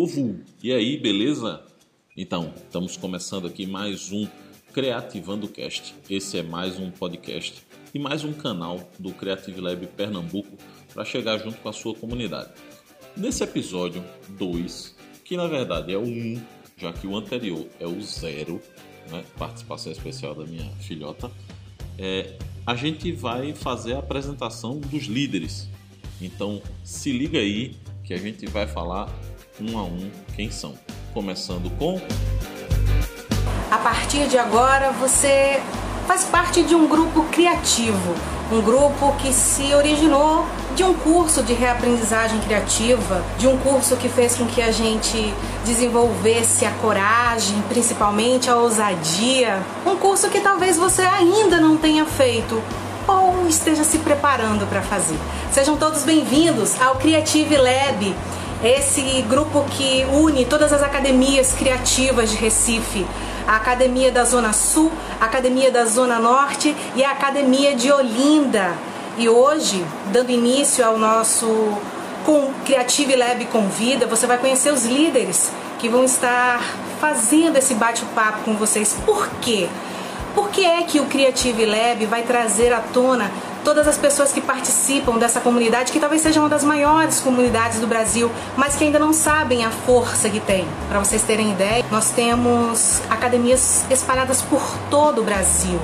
povo! E aí, beleza? Então, estamos começando aqui mais um Creativando Cast. Esse é mais um podcast e mais um canal do Creative Lab Pernambuco para chegar junto com a sua comunidade. Nesse episódio 2, que na verdade é o 1, um, já que o anterior é o 0, né? participação especial da minha filhota, é, a gente vai fazer a apresentação dos líderes. Então se liga aí que a gente vai falar um a um quem são. Começando com. A partir de agora você faz parte de um grupo criativo, um grupo que se originou de um curso de reaprendizagem criativa, de um curso que fez com que a gente desenvolvesse a coragem, principalmente a ousadia, um curso que talvez você ainda não tenha feito ou esteja se preparando para fazer. Sejam todos bem-vindos ao Creative Lab, esse grupo que une todas as academias criativas de Recife, a Academia da Zona Sul, a Academia da Zona Norte e a Academia de Olinda. E hoje, dando início ao nosso com Creative Lab Convida, você vai conhecer os líderes que vão estar fazendo esse bate-papo com vocês. Por quê? Por que é que o Creative Lab vai trazer à tona todas as pessoas que participam dessa comunidade, que talvez seja uma das maiores comunidades do Brasil, mas que ainda não sabem a força que tem? Para vocês terem ideia, nós temos academias espalhadas por todo o Brasil,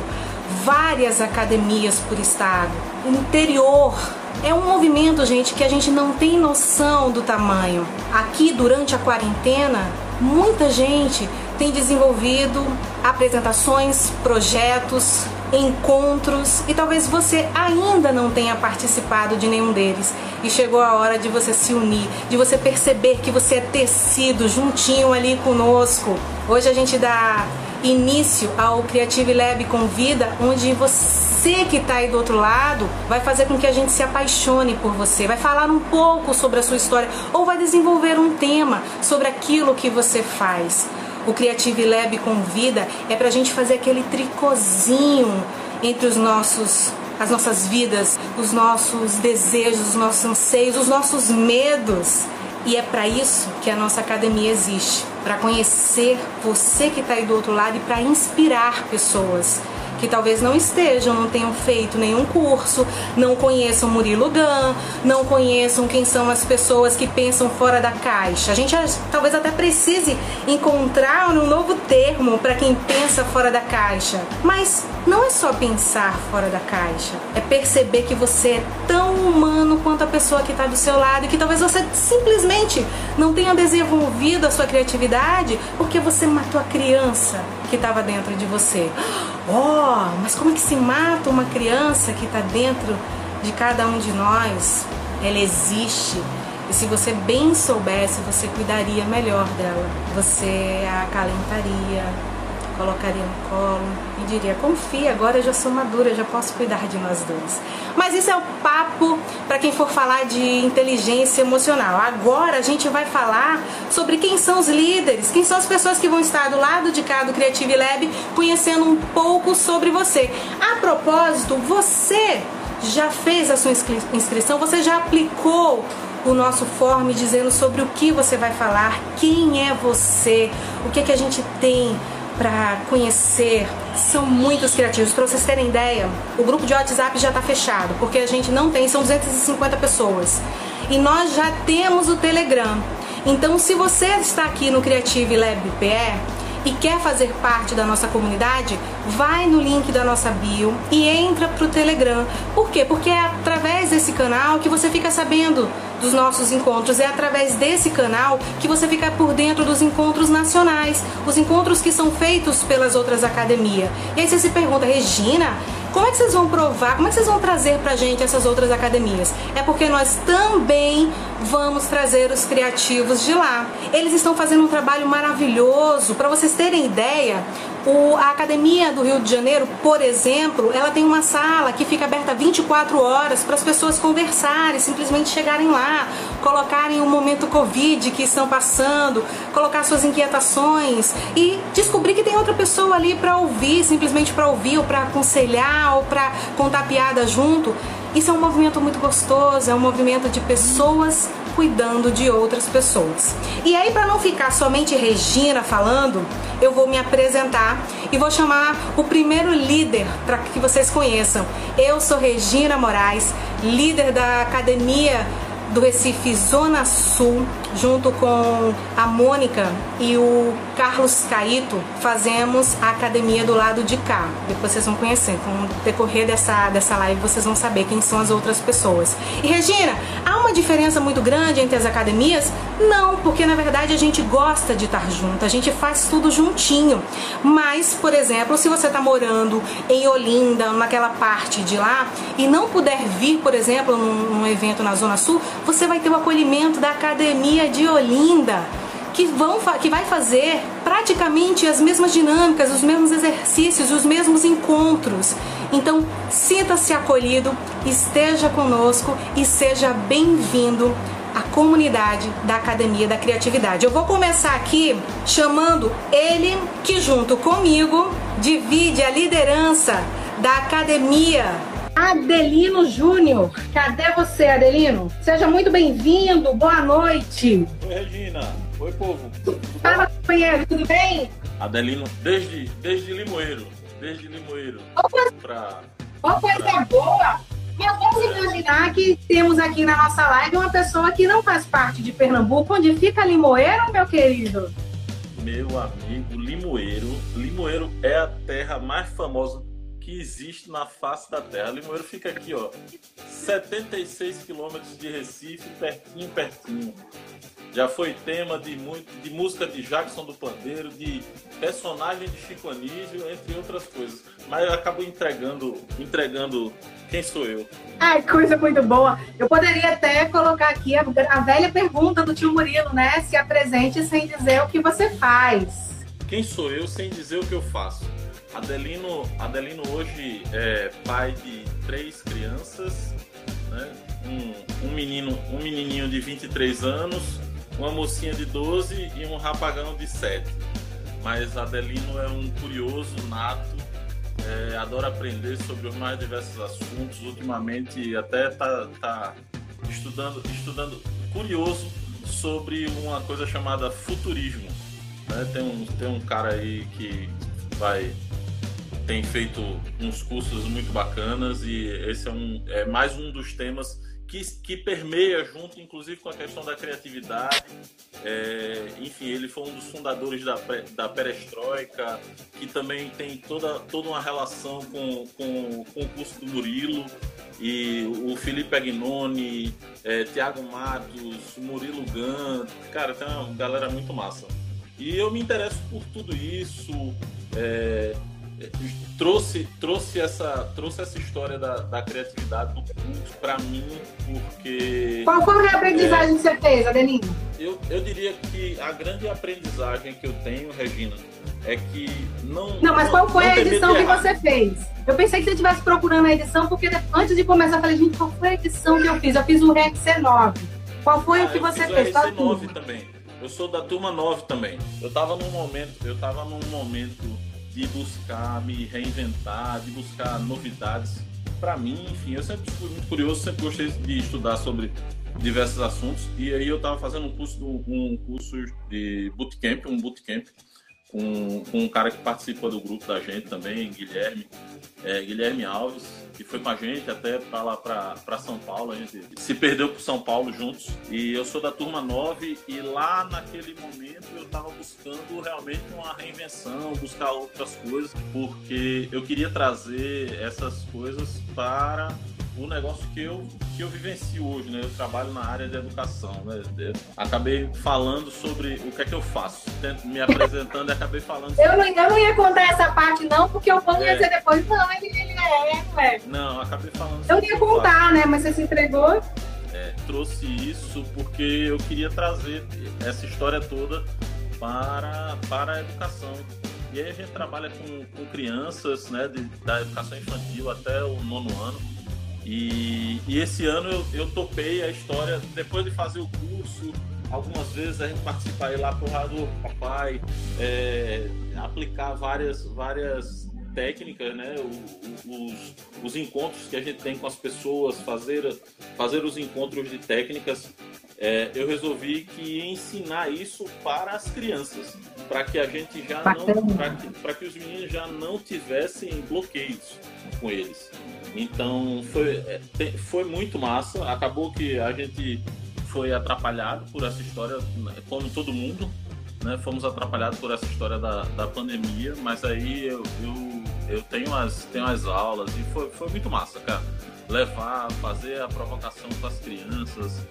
várias academias por estado, interior é um movimento, gente, que a gente não tem noção do tamanho. Aqui, durante a quarentena, muita gente tem desenvolvido apresentações, projetos, encontros e talvez você ainda não tenha participado de nenhum deles. E chegou a hora de você se unir, de você perceber que você é tecido juntinho ali conosco. Hoje a gente dá início ao Creative Lab Convida, onde você que está aí do outro lado vai fazer com que a gente se apaixone por você, vai falar um pouco sobre a sua história ou vai desenvolver um tema sobre aquilo que você faz. O Creative Lab convida é para a gente fazer aquele tricôzinho entre os nossos as nossas vidas, os nossos desejos, os nossos anseios, os nossos medos. E é para isso que a nossa academia existe para conhecer você que está aí do outro lado e para inspirar pessoas que talvez não estejam, não tenham feito nenhum curso, não conheçam Murilo Gun, não conheçam quem são as pessoas que pensam fora da caixa. A gente talvez até precise encontrar um novo termo para quem pensa fora da caixa. Mas não é só pensar fora da caixa, é perceber que você é tão humano quanto a pessoa que está do seu lado e que talvez você simplesmente não tenha desenvolvido a sua criatividade porque você matou a criança que estava dentro de você. Oh, mas como é que se mata uma criança que está dentro de cada um de nós? Ela existe. E se você bem soubesse, você cuidaria melhor dela. Você a acalentaria, colocaria no colo e diria: Confia, agora eu já sou madura, já posso cuidar de nós dois. Mas isso é o papo para quem for falar de inteligência emocional. Agora a gente vai falar sobre quem são os líderes, quem são as pessoas que vão estar do lado de cá do Creative Lab conhecendo um pouco sobre você. A propósito, você já fez a sua inscrição, você já aplicou o nosso form dizendo sobre o que você vai falar, quem é você, o que, é que a gente tem para conhecer. São muitos criativos. Para vocês terem ideia, o grupo de WhatsApp já está fechado, porque a gente não tem, são 250 pessoas. E nós já temos o Telegram. Então, se você está aqui no Creative Lab PE, e quer fazer parte da nossa comunidade, vai no link da nossa bio e entra pro Telegram. Por quê? Porque é através desse canal que você fica sabendo dos nossos encontros. É através desse canal que você fica por dentro dos encontros nacionais, os encontros que são feitos pelas outras academias. E aí você se pergunta, Regina, como é que vocês vão provar, como é que vocês vão trazer pra gente essas outras academias? É porque nós também vamos trazer os criativos de lá. Eles estão fazendo um trabalho maravilhoso. Para vocês terem ideia, o, a Academia do Rio de Janeiro, por exemplo, ela tem uma sala que fica aberta 24 horas para as pessoas conversarem, simplesmente chegarem lá, colocarem o momento Covid que estão passando, colocar suas inquietações e descobrir que tem outra pessoa ali para ouvir, simplesmente para ouvir ou para aconselhar ou para contar piada junto. Isso é um movimento muito gostoso, é um movimento de pessoas cuidando de outras pessoas. E aí, para não ficar somente Regina falando, eu vou me apresentar e vou chamar o primeiro líder para que vocês conheçam. Eu sou Regina Moraes, líder da Academia do Recife Zona Sul, junto com a Mônica e o Carlos Caíto, fazemos a academia do lado de cá. Depois vocês vão conhecer. Com o decorrer dessa, dessa live, vocês vão saber quem são as outras pessoas. E Regina, há uma diferença muito grande entre as academias? Não, porque na verdade a gente gosta de estar junto, a gente faz tudo juntinho. Mas, por exemplo, se você está morando em Olinda, naquela parte de lá, e não puder vir, por exemplo, num, num evento na Zona Sul, você vai ter o acolhimento da Academia de Olinda, que, vão, que vai fazer praticamente as mesmas dinâmicas, os mesmos exercícios, os mesmos encontros. Então, sinta-se acolhido, esteja conosco e seja bem-vindo à comunidade da Academia da Criatividade. Eu vou começar aqui chamando ele que junto comigo divide a liderança da Academia Adelino Júnior. Cadê você, Adelino? Seja muito bem-vindo, boa noite. Oi, Regina. Oi, povo. Fala, companheiro, tudo bem? Adelino, desde, desde Limoeiro. Desde Limoeiro. Uma coisa, pra, uma coisa pra... boa. Mas vamos imaginar que temos aqui na nossa live uma pessoa que não faz parte de Pernambuco. Onde fica Limoeiro, meu querido? Meu amigo, Limoeiro. Limoeiro é a terra mais famosa que existe na face da Terra. Limoeiro fica aqui, ó, 76 quilômetros de Recife, pertinho, pertinho. Já foi tema de, muito, de música de Jackson do Pandeiro, de personagem de Chico Anísio, entre outras coisas. Mas eu acabo entregando, entregando quem sou eu. Ai, coisa muito boa. Eu poderia até colocar aqui a, a velha pergunta do tio Murilo, né? Se apresente sem dizer o que você faz. Quem sou eu sem dizer o que eu faço? Adelino, Adelino hoje é pai de três crianças, né? um, um, menino, um menininho de 23 anos, uma mocinha de 12 e um rapagão de 7. Mas Adelino é um curioso nato, é, adora aprender sobre os mais diversos assuntos. Ultimamente até tá, tá estudando, estudando curioso sobre uma coisa chamada futurismo. Né? Tem, um, tem um cara aí que vai tem feito uns cursos muito bacanas e esse é, um, é mais um dos temas que, que permeia junto, inclusive, com a questão da criatividade. É, enfim, ele foi um dos fundadores da, da Perestroika, que também tem toda, toda uma relação com, com, com o curso do Murilo. E o Felipe Agnoni, é, Tiago Matos, Murilo Gant, cara, tem uma galera muito massa. E eu me interesso por tudo isso. É, trouxe, trouxe, essa, trouxe essa história da, da criatividade do curso para mim, porque. Qual foi a aprendizagem é, que você fez, Adelino? Eu, eu diria que a grande aprendizagem que eu tenho, Regina, é que não. Não, mas qual foi a edição que você fez? Eu pensei que você estivesse procurando a edição, porque antes de começar eu falei, gente, qual foi a edição que eu fiz? Eu fiz o RC 9. Qual foi ah, o que você fez? O RC 9 também. Eu sou da turma 9 também. Eu tava num momento, eu tava num momento de buscar me reinventar, de buscar novidades. Para mim, enfim, eu sempre fui muito curioso, sempre gostei de estudar sobre diversos assuntos. E aí eu estava fazendo um curso, um curso de bootcamp, um bootcamp com, com um cara que participa do grupo da gente também, Guilherme, é, Guilherme Alves, que foi com a gente até para lá para São Paulo. A gente se perdeu para São Paulo juntos. E eu sou da turma 9 e lá naquele momento eu estava buscando realmente uma reinvenção, buscar outras coisas, porque eu queria trazer essas coisas para o negócio que eu, que eu vivencio hoje, né? Eu trabalho na área de educação, né? Eu acabei falando sobre o que é que eu faço, me apresentando e acabei falando. Sobre... Eu, não, eu não ia contar essa parte não, porque o povo é. ia dizer depois, não, ele, ele é, é. Não, acabei falando. Eu ia contar, né? Mas você se entregou. É, trouxe isso porque eu queria trazer essa história toda para, para a educação. E aí a gente trabalha com, com crianças, né, de, da educação infantil até o nono ano e, e esse ano eu, eu topei a história, depois de fazer o curso, algumas vezes a gente participar lá pro Rador Papai, é, aplicar várias, várias técnicas, né? os, os encontros que a gente tem com as pessoas, fazer, fazer os encontros de técnicas é, eu resolvi que ensinar isso para as crianças, para que a gente já não, para que, que, os meninos já não tivessem bloqueios com eles. Então foi, é, foi muito massa. Acabou que a gente foi atrapalhado por essa história, como todo mundo, né? Fomos atrapalhados por essa história da, da pandemia, mas aí eu, eu, eu tenho, as, tenho as aulas e foi, foi muito massa, cara. Levar, fazer a provocação com as crianças,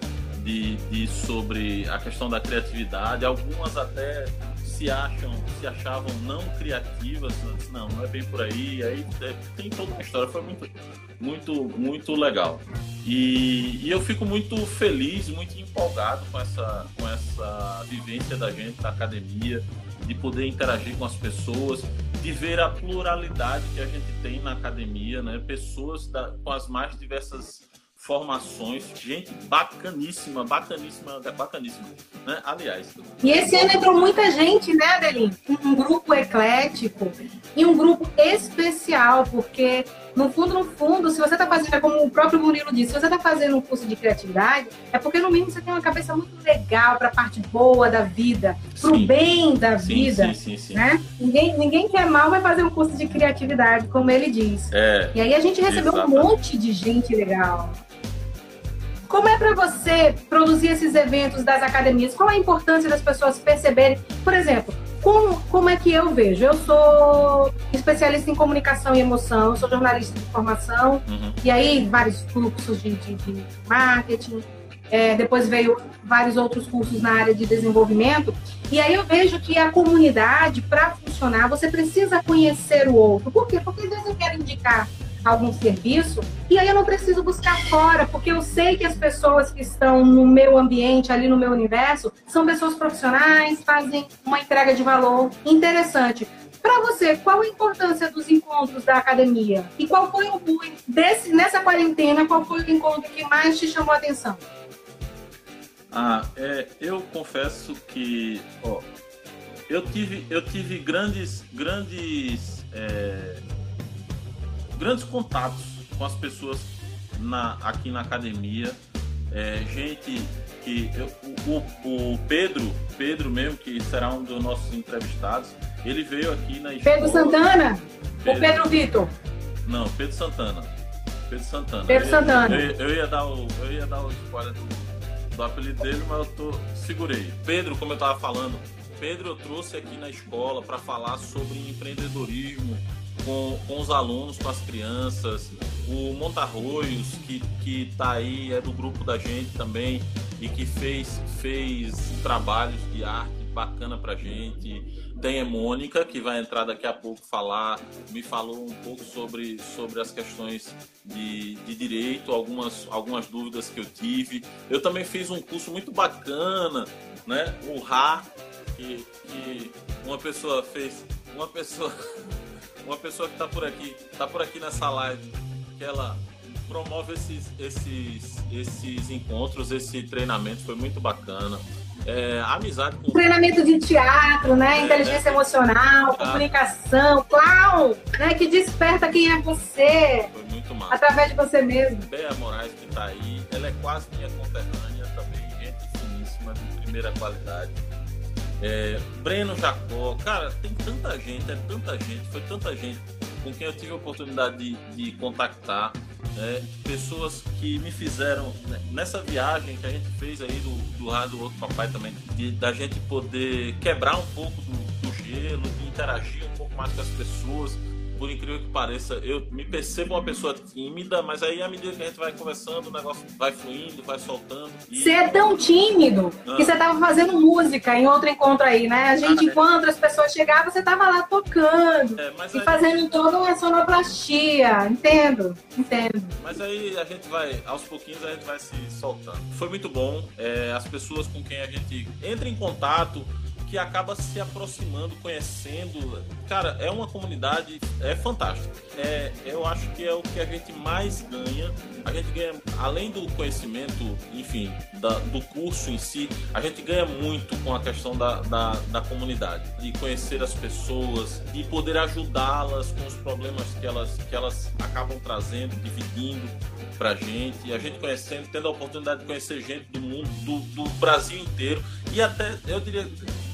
de, de, sobre a questão da criatividade. Algumas até se acham, se achavam não criativas, não, não é bem por aí. Aí é, tem toda uma história, foi muito, muito, muito legal. E, e, eu fico muito feliz, muito empolgado com essa, com essa vivência da gente da academia, de poder interagir com as pessoas, de ver a pluralidade que a gente tem na academia, né? Pessoas da, com as mais diversas formações, gente bacaníssima, bacaníssima, bacaníssima, né? Aliás. E esse ano entrou muita gente, né, Adeline? Um grupo eclético e um grupo especial, porque no fundo, no fundo, se você está fazendo, é como o próprio Murilo disse, se você está fazendo um curso de criatividade, é porque no mínimo você tem uma cabeça muito legal para a parte boa da vida, para o bem da sim, vida, sim, sim, né? Ninguém, ninguém que é mal vai fazer um curso de criatividade, como ele diz. É, e aí a gente recebeu exatamente. um monte de gente legal. Como é para você produzir esses eventos das academias? Qual a importância das pessoas perceberem? Por exemplo, como, é que eu vejo? Eu sou especialista em comunicação e emoção, sou jornalista de formação, uhum. e aí vários cursos de, de, de marketing, é, depois veio vários outros cursos na área de desenvolvimento, e aí eu vejo que a comunidade, para funcionar, você precisa conhecer o outro. Por quê? Porque às vezes eu quero indicar algum serviço, e aí eu não preciso buscar fora, porque eu sei que as pessoas que estão no meu ambiente, ali no meu universo, são pessoas profissionais, fazem uma entrega de valor interessante. Para você, qual a importância dos encontros da academia? E qual foi o desse nessa quarentena, qual foi o encontro que mais te chamou a atenção? Ah, é, eu confesso que, ó, eu tive, eu tive grandes, grandes é, grandes contatos com as pessoas na, aqui na academia. É, gente que eu, o, o, Pedro, Pedro mesmo, que será um dos nossos entrevistados, ele veio aqui na escola. Pedro Santana? Pedro, ou Pedro Vitor? Não, Pedro Santana. Pedro Santana. Pedro Santana. Eu, eu, ia dar o, eu ia dar o spoiler do, do apelido dele, mas eu tô, segurei. Pedro, como eu tava falando, Pedro eu trouxe aqui na escola para falar sobre empreendedorismo, com, com os alunos, com as crianças. O Montarroios, que, que tá aí, é do grupo da gente também e que fez, fez trabalhos de arte bacana pra gente. Tem a Mônica, que vai entrar daqui a pouco falar, me falou um pouco sobre, sobre as questões de, de direito, algumas, algumas dúvidas que eu tive. Eu também fiz um curso muito bacana, né? O RA, que, que uma pessoa fez. Uma pessoa uma pessoa que está por aqui, está por aqui nessa live, que ela promove esses, esses, esses encontros, esse treinamento, foi muito bacana. É, amizade com... Treinamento de teatro, né? É, Inteligência né? emocional, comunicação, clown, né? Que desperta quem é você. Foi muito massa. Através de você mesmo. Bea Moraes que está aí, ela é quase minha conterrânea também, gente finíssima, de primeira qualidade é, Breno Jacó, cara, tem tanta gente, é tanta gente, foi tanta gente com quem eu tive a oportunidade de, de contactar, é, pessoas que me fizeram né, nessa viagem que a gente fez aí do, do Rádio Outro Papai também, de, da gente poder quebrar um pouco do, do gelo, de interagir um pouco mais com as pessoas, por incrível que pareça, eu me percebo uma pessoa tímida, mas aí à medida que a gente vai conversando, o negócio vai fluindo, vai soltando. Você e... é tão tímido ah. que você tava fazendo música em outro encontro aí, né? A gente, ah, enquanto é. as pessoas chegavam, você tava lá tocando é, e aí... fazendo toda uma sonoplastia. Entendo, entendo. Mas aí a gente vai, aos pouquinhos, a gente vai se soltando. Foi muito bom. É, as pessoas com quem a gente entra em contato que acaba se aproximando, conhecendo. Cara, é uma comunidade é fantástica. É, eu acho que é o que a gente mais ganha. A gente ganha, além do conhecimento, enfim, da, do curso em si, a gente ganha muito com a questão da, da, da comunidade, de conhecer as pessoas, de poder ajudá-las com os problemas que elas, que elas acabam trazendo, dividindo pra gente. E a gente conhecendo, tendo a oportunidade de conhecer gente do mundo, do, do Brasil inteiro e até, eu diria,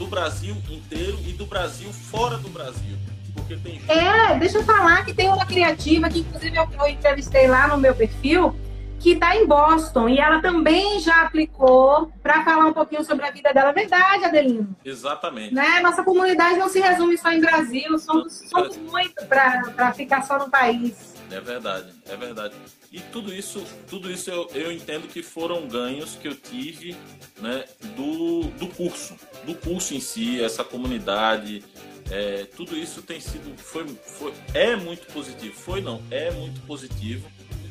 do Brasil inteiro e do Brasil fora do Brasil. Porque tem gente... É, deixa eu falar que tem uma criativa que, inclusive, eu, eu entrevistei lá no meu perfil, que está em Boston e ela também já aplicou para falar um pouquinho sobre a vida dela. Verdade, Adelino? Exatamente. Né? Nossa comunidade não se resume só em Brasil, somos, somos muito para ficar só no país. É verdade, é verdade. E tudo isso, tudo isso eu, eu entendo que foram ganhos que eu tive né, do, do curso, do curso em si, essa comunidade, é, tudo isso tem sido, foi, foi, é muito positivo. Foi não, é muito positivo,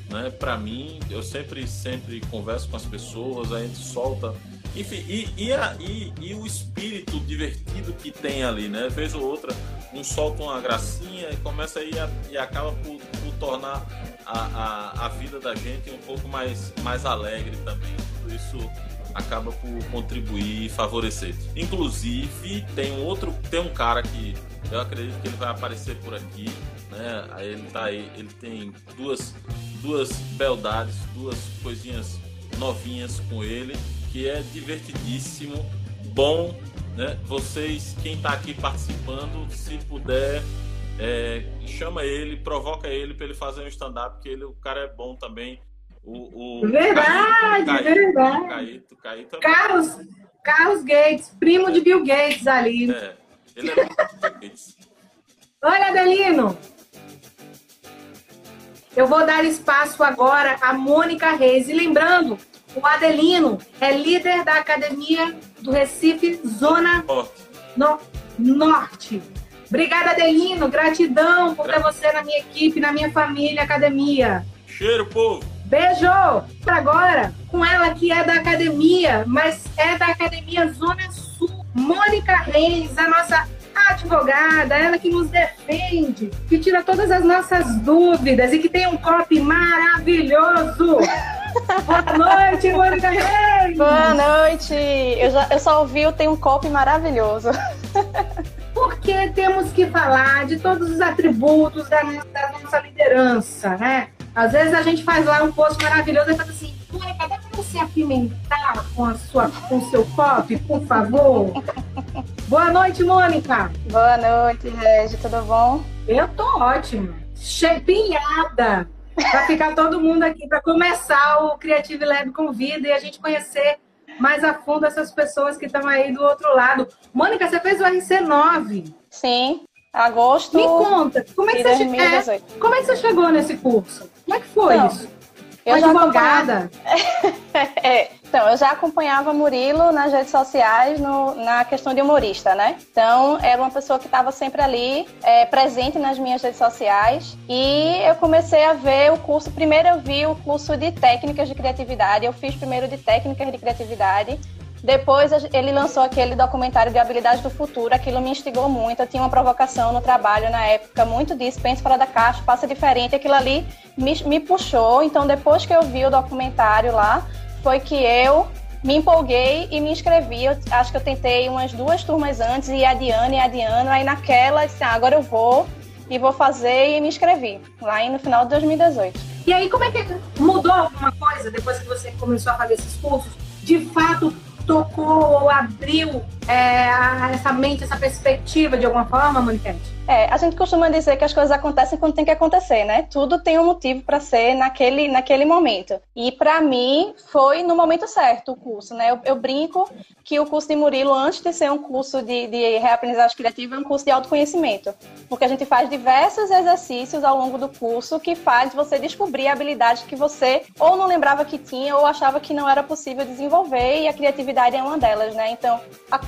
né? Para mim, eu sempre, sempre converso com as pessoas, a gente solta, enfim, e, e, a, e, e o espírito divertido que tem ali, né? Vez ou outra, um solta uma gracinha e começa aí a, e acaba por, por tornar a, a, a, vida da gente um pouco mais, mais alegre também. Tudo isso acaba por contribuir e favorecer. Inclusive, tem um outro, tem um cara que eu acredito que ele vai aparecer por aqui, né? Ele tá aí, ele tem duas duas beldades, duas coisinhas novinhas com ele, que é divertidíssimo, bom, né? Vocês, quem está aqui participando, se puder é, chama ele, provoca ele para ele fazer um stand-up, porque ele, o cara é bom também. O, o verdade, Caíto, verdade. Caíto, Caíto é Carlos, Carlos Gates, primo é. de Bill Gates ali. É, ele é Bill Gates. Olha, Adelino. Eu vou dar espaço agora a Mônica Reis. E lembrando, o Adelino é líder da Academia do Recife, Zona Norte. No, Norte. Obrigada, Adelino. Gratidão por ter você na minha equipe, na minha família, academia. Cheiro, povo. Beijo! Agora, com ela que é da academia, mas é da Academia Zona Sul, Mônica Reis, a nossa advogada, ela que nos defende, que tira todas as nossas dúvidas e que tem um copy maravilhoso. Boa noite, Mônica Reis! Boa noite! Eu, já, eu só ouvi o Tem um copy maravilhoso. porque temos que falar de todos os atributos da, da nossa liderança, né? Às vezes a gente faz lá um post maravilhoso e fala assim, Mônica, dá para você apimentar com, a sua, com o seu pop, por favor? Boa noite, Mônica. Boa noite, Regi, tudo bom? Eu tô ótima. Chepinhada. Para ficar todo mundo aqui, para começar o Creative Lab Convida e a gente conhecer mais a fundo essas pessoas que estão aí do outro lado. Mônica, você fez o RC9. Sim, agosto. Me conta, como é que, você, é, como é que você chegou nesse curso? Como é que foi então, isso? Eu advogada. é, então, eu já acompanhava Murilo nas redes sociais no, na questão de humorista, né? Então, era uma pessoa que estava sempre ali, é, presente nas minhas redes sociais. E eu comecei a ver o curso. Primeiro, eu vi o curso de técnicas de criatividade. Eu fiz primeiro de técnicas de criatividade. Depois ele lançou aquele documentário de habilidade do futuro, aquilo me instigou muito. Eu tinha uma provocação no trabalho na época, muito disso, pense fora da caixa, passa diferente. Aquilo ali me, me puxou. Então, depois que eu vi o documentário lá, foi que eu me empolguei e me inscrevi. Eu, acho que eu tentei umas duas turmas antes, e a Diana e a Diana. Aí naquela, disse, ah, agora eu vou e vou fazer e me inscrevi, lá no final de 2018. E aí, como é que mudou alguma coisa depois que você começou a fazer esses cursos? De fato, tocou ou abriu é, essa mente, essa perspectiva de alguma forma, Moniquete? É, a gente costuma dizer que as coisas acontecem quando tem que acontecer, né? Tudo tem um motivo para ser naquele, naquele momento. E para mim foi no momento certo o curso, né? Eu, eu, brinco que o curso de Murilo, antes de ser um curso de, de reaprendizagem criativa, é um curso de autoconhecimento. Porque a gente faz diversos exercícios ao longo do curso que faz você descobrir habilidades que você ou não lembrava que tinha ou achava que não era possível desenvolver e a criatividade é uma delas, né? Então,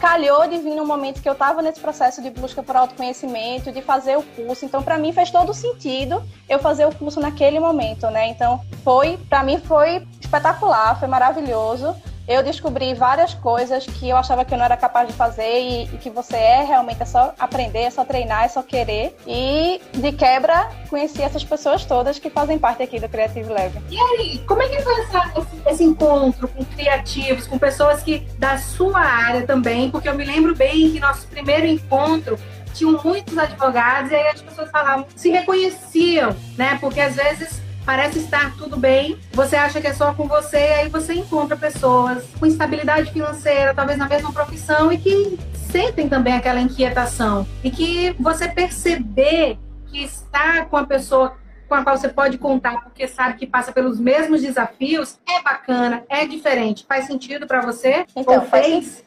calhou de vir num momento que eu estava nesse processo de busca por autoconhecimento, de fazer o curso. Então, para mim fez todo sentido eu fazer o curso naquele momento, né? Então, foi, para mim foi espetacular, foi maravilhoso. Eu descobri várias coisas que eu achava que eu não era capaz de fazer e, e, que você é realmente é só aprender, é só treinar, é só querer. E de quebra conheci essas pessoas todas que fazem parte aqui do Creative Lab. E aí, como é que foi essa, esse, esse, encontro com criativos, com pessoas que da sua área também? Porque eu me lembro bem que nosso primeiro encontro tinham muitos advogados e aí as pessoas falavam, se reconheciam, né? Porque às vezes parece estar tudo bem, você acha que é só com você, aí você encontra pessoas com estabilidade financeira, talvez na mesma profissão e que sentem também aquela inquietação e que você perceber que está com a pessoa com a qual você pode contar porque sabe que passa pelos mesmos desafios é bacana, é diferente. Faz sentido para você? Então, Ou fez?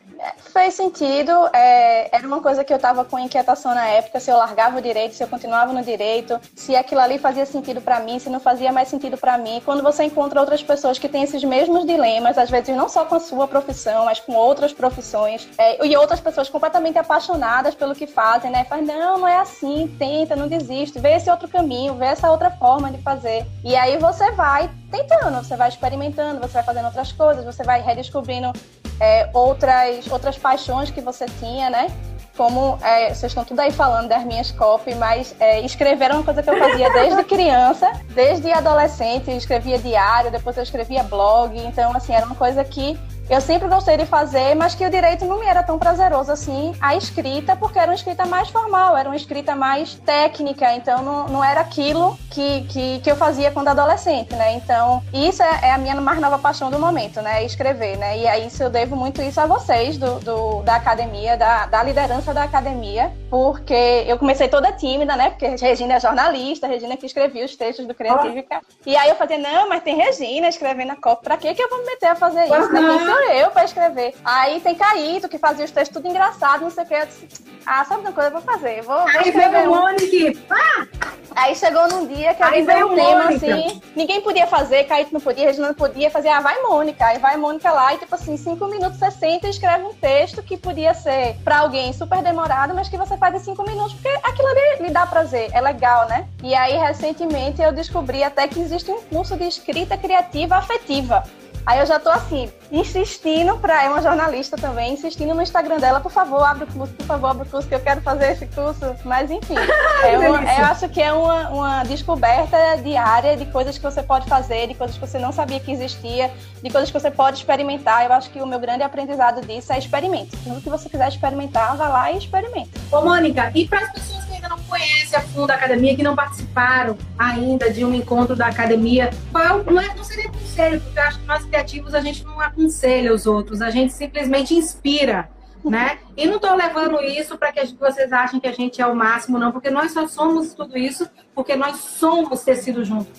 Fez sentido. É, era uma coisa que eu estava com inquietação na época, se eu largava o direito, se eu continuava no direito, se aquilo ali fazia sentido para mim, se não fazia mais sentido para mim. Quando você encontra outras pessoas que têm esses mesmos dilemas, às vezes não só com a sua profissão, mas com outras profissões, é, e outras pessoas completamente apaixonadas pelo que fazem, né? Faz, não, não é assim, tenta, não desiste, vê esse outro caminho, vê essa outra forma de fazer. E aí você vai tentando, você vai experimentando, você vai fazendo outras coisas, você vai redescobrindo é, outras, outras paixões que você tinha, né? Como é, vocês estão tudo aí falando das minhas copy, mas é, escrever era uma coisa que eu fazia desde criança, desde adolescente, eu escrevia diário, depois eu escrevia blog, então assim, era uma coisa que eu sempre gostei de fazer, mas que o direito não me era tão prazeroso assim a escrita, porque era uma escrita mais formal, era uma escrita mais técnica, então não, não era aquilo que, que, que eu fazia quando adolescente, né? Então, isso é, é, a minha mais nova paixão do momento, né? Escrever, né? E aí eu devo muito isso a vocês do, do da academia, da, da liderança da academia, porque eu comecei toda tímida, né? Porque Regina é jornalista, Regina que escrevia os textos do Criatívica. Oh. E aí eu fazia, não, mas tem Regina escrevendo a copa, pra que que eu vou me meter a fazer isso? Uhum sou eu pra escrever. Aí tem Caíto, que fazia os textos tudo engraçado, não sei o que. Eu disse, ah, sabe uma coisa? Eu vou fazer. Vou, vou Aí veio o Mônica. Ah! Aí chegou num dia que alguém veio um tema Mônica. assim, ninguém podia fazer, Caíto não podia, Regina não podia fazer, ah, vai Mônica. Aí vai Mônica lá e, tipo assim, cinco minutos você senta e escreve um texto que podia ser pra alguém super demorado, mas que você faz em cinco minutos, porque aquilo ali lhe dá prazer, é legal, né? E aí, recentemente, eu descobri até que existe um curso de escrita criativa afetiva. Aí eu já tô assim, insistindo para é uma jornalista também, insistindo no Instagram dela, por favor, abre o curso, por favor, abre o curso, que eu quero fazer esse curso. Mas enfim, é uma, eu acho que é uma, uma descoberta diária de coisas que você pode fazer, de coisas que você não sabia que existia, de coisas que você pode experimentar. Eu acho que o meu grande aprendizado disso é experimente. Tudo que você quiser experimentar, vá lá e experimente. Ô, Mônica, e para as pessoas ainda não conhecem a fundo a academia, que não participaram ainda de um encontro da academia, qual, não, é, não seria conselho, porque eu acho que nós criativos a gente não aconselha os outros, a gente simplesmente inspira. Né? E não estou levando isso para que vocês achem que a gente é o máximo, não, porque nós só somos tudo isso porque nós somos tecido junto.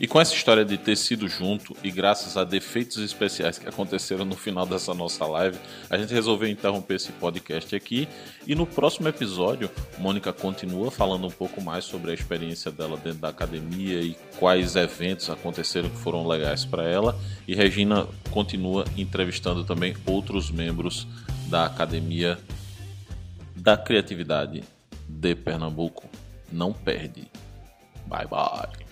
E com essa história de ter sido junto e graças a defeitos especiais que aconteceram no final dessa nossa live, a gente resolveu interromper esse podcast aqui. E no próximo episódio, Mônica continua falando um pouco mais sobre a experiência dela dentro da academia e quais eventos aconteceram que foram legais para ela. E Regina continua entrevistando também outros membros da Academia da Criatividade de Pernambuco. Não perde. Bye bye.